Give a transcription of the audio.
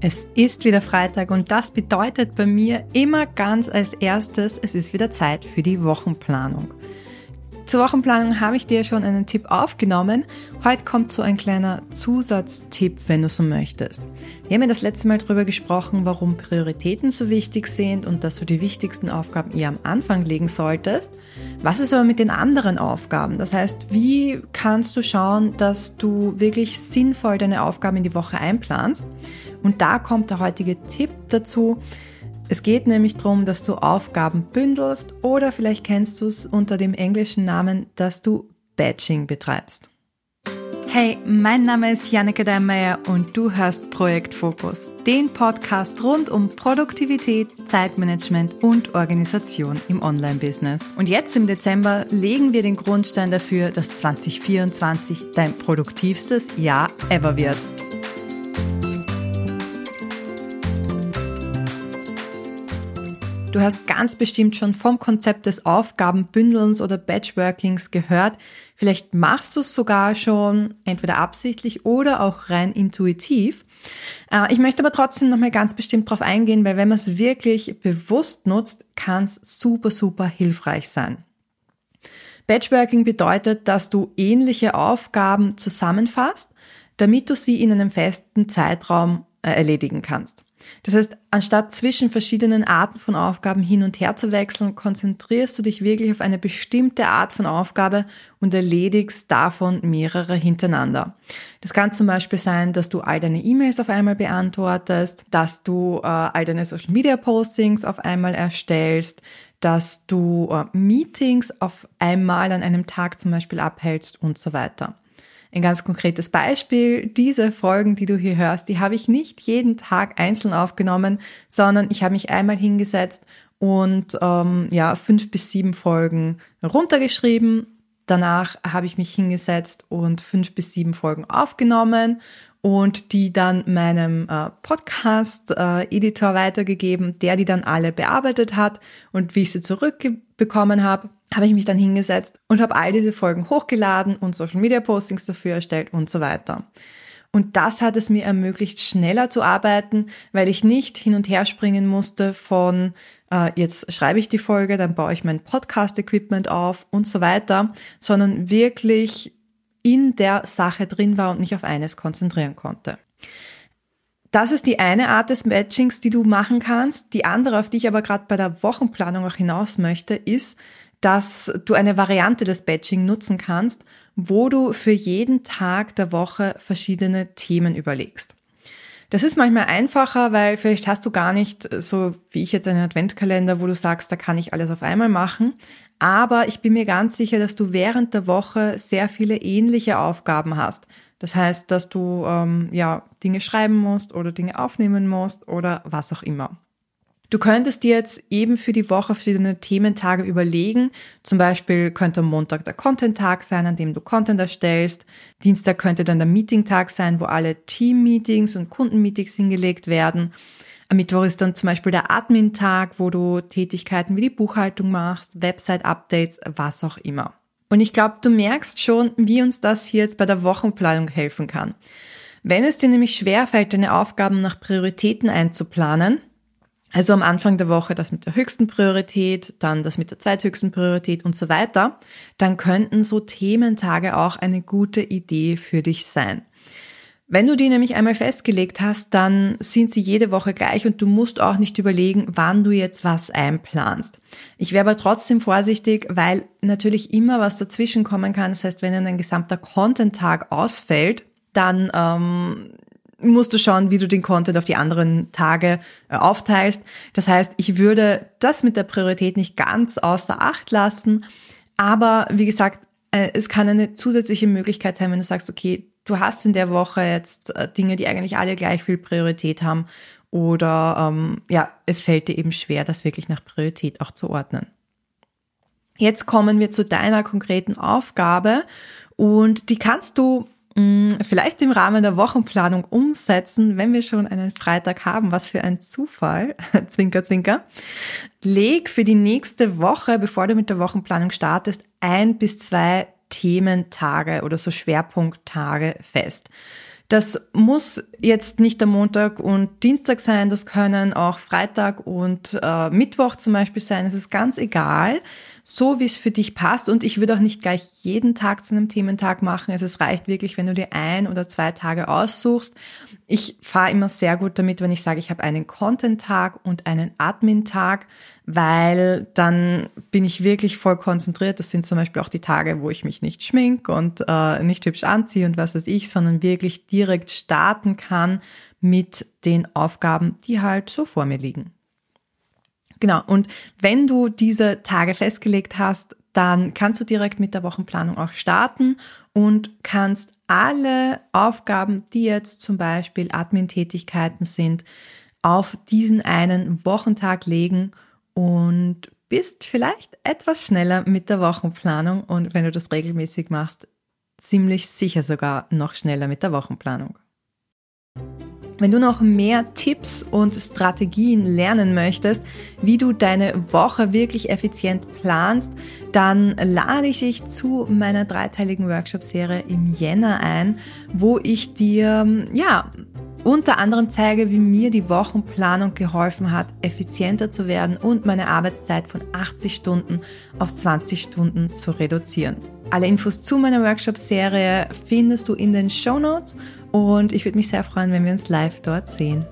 Es ist wieder Freitag und das bedeutet bei mir immer ganz als erstes, es ist wieder Zeit für die Wochenplanung. Zur Wochenplanung habe ich dir schon einen Tipp aufgenommen. Heute kommt so ein kleiner Zusatztipp, wenn du so möchtest. Wir haben ja das letzte Mal darüber gesprochen, warum Prioritäten so wichtig sind und dass du die wichtigsten Aufgaben eher am Anfang legen solltest. Was ist aber mit den anderen Aufgaben? Das heißt, wie kannst du schauen, dass du wirklich sinnvoll deine Aufgaben in die Woche einplanst? Und da kommt der heutige Tipp dazu. Es geht nämlich darum, dass du Aufgaben bündelst oder vielleicht kennst du es unter dem englischen Namen, dass du Batching betreibst. Hey, mein Name ist Janneke Deinmeier und du hörst Projekt Fokus, den Podcast rund um Produktivität, Zeitmanagement und Organisation im Online-Business. Und jetzt im Dezember legen wir den Grundstein dafür, dass 2024 dein produktivstes Jahr ever wird. Du hast ganz bestimmt schon vom Konzept des Aufgabenbündelns oder Batchworkings gehört. Vielleicht machst du es sogar schon, entweder absichtlich oder auch rein intuitiv. Äh, ich möchte aber trotzdem nochmal ganz bestimmt darauf eingehen, weil wenn man es wirklich bewusst nutzt, kann es super, super hilfreich sein. Batchworking bedeutet, dass du ähnliche Aufgaben zusammenfasst, damit du sie in einem festen Zeitraum äh, erledigen kannst. Das heißt, anstatt zwischen verschiedenen Arten von Aufgaben hin und her zu wechseln, konzentrierst du dich wirklich auf eine bestimmte Art von Aufgabe und erledigst davon mehrere hintereinander. Das kann zum Beispiel sein, dass du all deine E-Mails auf einmal beantwortest, dass du äh, all deine Social Media Postings auf einmal erstellst, dass du äh, Meetings auf einmal an einem Tag zum Beispiel abhältst und so weiter. Ein ganz konkretes Beispiel, diese Folgen, die du hier hörst, die habe ich nicht jeden Tag einzeln aufgenommen, sondern ich habe mich einmal hingesetzt und ähm, ja, fünf bis sieben Folgen runtergeschrieben. Danach habe ich mich hingesetzt und fünf bis sieben Folgen aufgenommen und die dann meinem äh, Podcast-Editor äh, weitergegeben, der die dann alle bearbeitet hat und wie ich sie zurückbekommen habe, habe ich mich dann hingesetzt und habe all diese Folgen hochgeladen und Social Media Postings dafür erstellt und so weiter. Und das hat es mir ermöglicht, schneller zu arbeiten, weil ich nicht hin und her springen musste von äh, jetzt schreibe ich die Folge, dann baue ich mein Podcast-Equipment auf und so weiter, sondern wirklich in der Sache drin war und mich auf eines konzentrieren konnte. Das ist die eine Art des Matchings, die du machen kannst. Die andere, auf die ich aber gerade bei der Wochenplanung auch hinaus möchte, ist, dass du eine Variante des Batching nutzen kannst, wo du für jeden Tag der Woche verschiedene Themen überlegst. Das ist manchmal einfacher, weil vielleicht hast du gar nicht so wie ich jetzt einen Adventkalender, wo du sagst, da kann ich alles auf einmal machen. Aber ich bin mir ganz sicher, dass du während der Woche sehr viele ähnliche Aufgaben hast. Das heißt, dass du ähm, ja Dinge schreiben musst oder Dinge aufnehmen musst oder was auch immer. Du könntest dir jetzt eben für die Woche verschiedene Thementage überlegen. Zum Beispiel könnte Montag der Content-Tag sein, an dem du Content erstellst. Dienstag könnte dann der Meeting-Tag sein, wo alle Team-Meetings und Kundenmeetings hingelegt werden. Am Mittwoch ist dann zum Beispiel der Admin-Tag, wo du Tätigkeiten wie die Buchhaltung machst, Website-Updates, was auch immer. Und ich glaube, du merkst schon, wie uns das hier jetzt bei der Wochenplanung helfen kann. Wenn es dir nämlich schwerfällt, deine Aufgaben nach Prioritäten einzuplanen, also am Anfang der Woche das mit der höchsten Priorität, dann das mit der zweithöchsten Priorität und so weiter, dann könnten so Thementage auch eine gute Idee für dich sein. Wenn du die nämlich einmal festgelegt hast, dann sind sie jede Woche gleich und du musst auch nicht überlegen, wann du jetzt was einplanst. Ich wäre aber trotzdem vorsichtig, weil natürlich immer was dazwischen kommen kann. Das heißt, wenn ein gesamter Content-Tag ausfällt, dann ähm, musst du schauen, wie du den Content auf die anderen Tage äh, aufteilst. Das heißt, ich würde das mit der Priorität nicht ganz außer Acht lassen. Aber wie gesagt, äh, es kann eine zusätzliche Möglichkeit sein, wenn du sagst, okay, du hast in der Woche jetzt äh, Dinge, die eigentlich alle gleich viel Priorität haben. Oder ähm, ja, es fällt dir eben schwer, das wirklich nach Priorität auch zu ordnen. Jetzt kommen wir zu deiner konkreten Aufgabe und die kannst du Mm, vielleicht im Rahmen der Wochenplanung umsetzen, wenn wir schon einen Freitag haben. Was für ein Zufall. zwinker, zwinker. Leg für die nächste Woche, bevor du mit der Wochenplanung startest, ein bis zwei Thementage oder so Schwerpunkttage fest. Das muss jetzt nicht der Montag und Dienstag sein, das können auch Freitag und äh, Mittwoch zum Beispiel sein. Es ist ganz egal, so wie es für dich passt. Und ich würde auch nicht gleich jeden Tag zu einem Thementag machen. Es reicht wirklich, wenn du dir ein oder zwei Tage aussuchst. Ich fahre immer sehr gut damit, wenn ich sage, ich habe einen Content-Tag und einen Admin-Tag, weil dann bin ich wirklich voll konzentriert. Das sind zum Beispiel auch die Tage, wo ich mich nicht schmink und äh, nicht hübsch anziehe und was weiß ich, sondern wirklich direkt starten kann mit den Aufgaben, die halt so vor mir liegen. Genau, und wenn du diese Tage festgelegt hast, dann kannst du direkt mit der Wochenplanung auch starten und kannst alle Aufgaben, die jetzt zum Beispiel Admin-Tätigkeiten sind, auf diesen einen Wochentag legen und bist vielleicht etwas schneller mit der Wochenplanung und wenn du das regelmäßig machst, ziemlich sicher sogar noch schneller mit der Wochenplanung. Wenn du noch mehr Tipps und Strategien lernen möchtest, wie du deine Woche wirklich effizient planst, dann lade ich dich zu meiner dreiteiligen Workshop-Serie im Jänner ein, wo ich dir, ja, unter anderem zeige, wie mir die Wochenplanung geholfen hat, effizienter zu werden und meine Arbeitszeit von 80 Stunden auf 20 Stunden zu reduzieren. Alle Infos zu meiner Workshop-Serie findest du in den Show Notes und ich würde mich sehr freuen, wenn wir uns live dort sehen.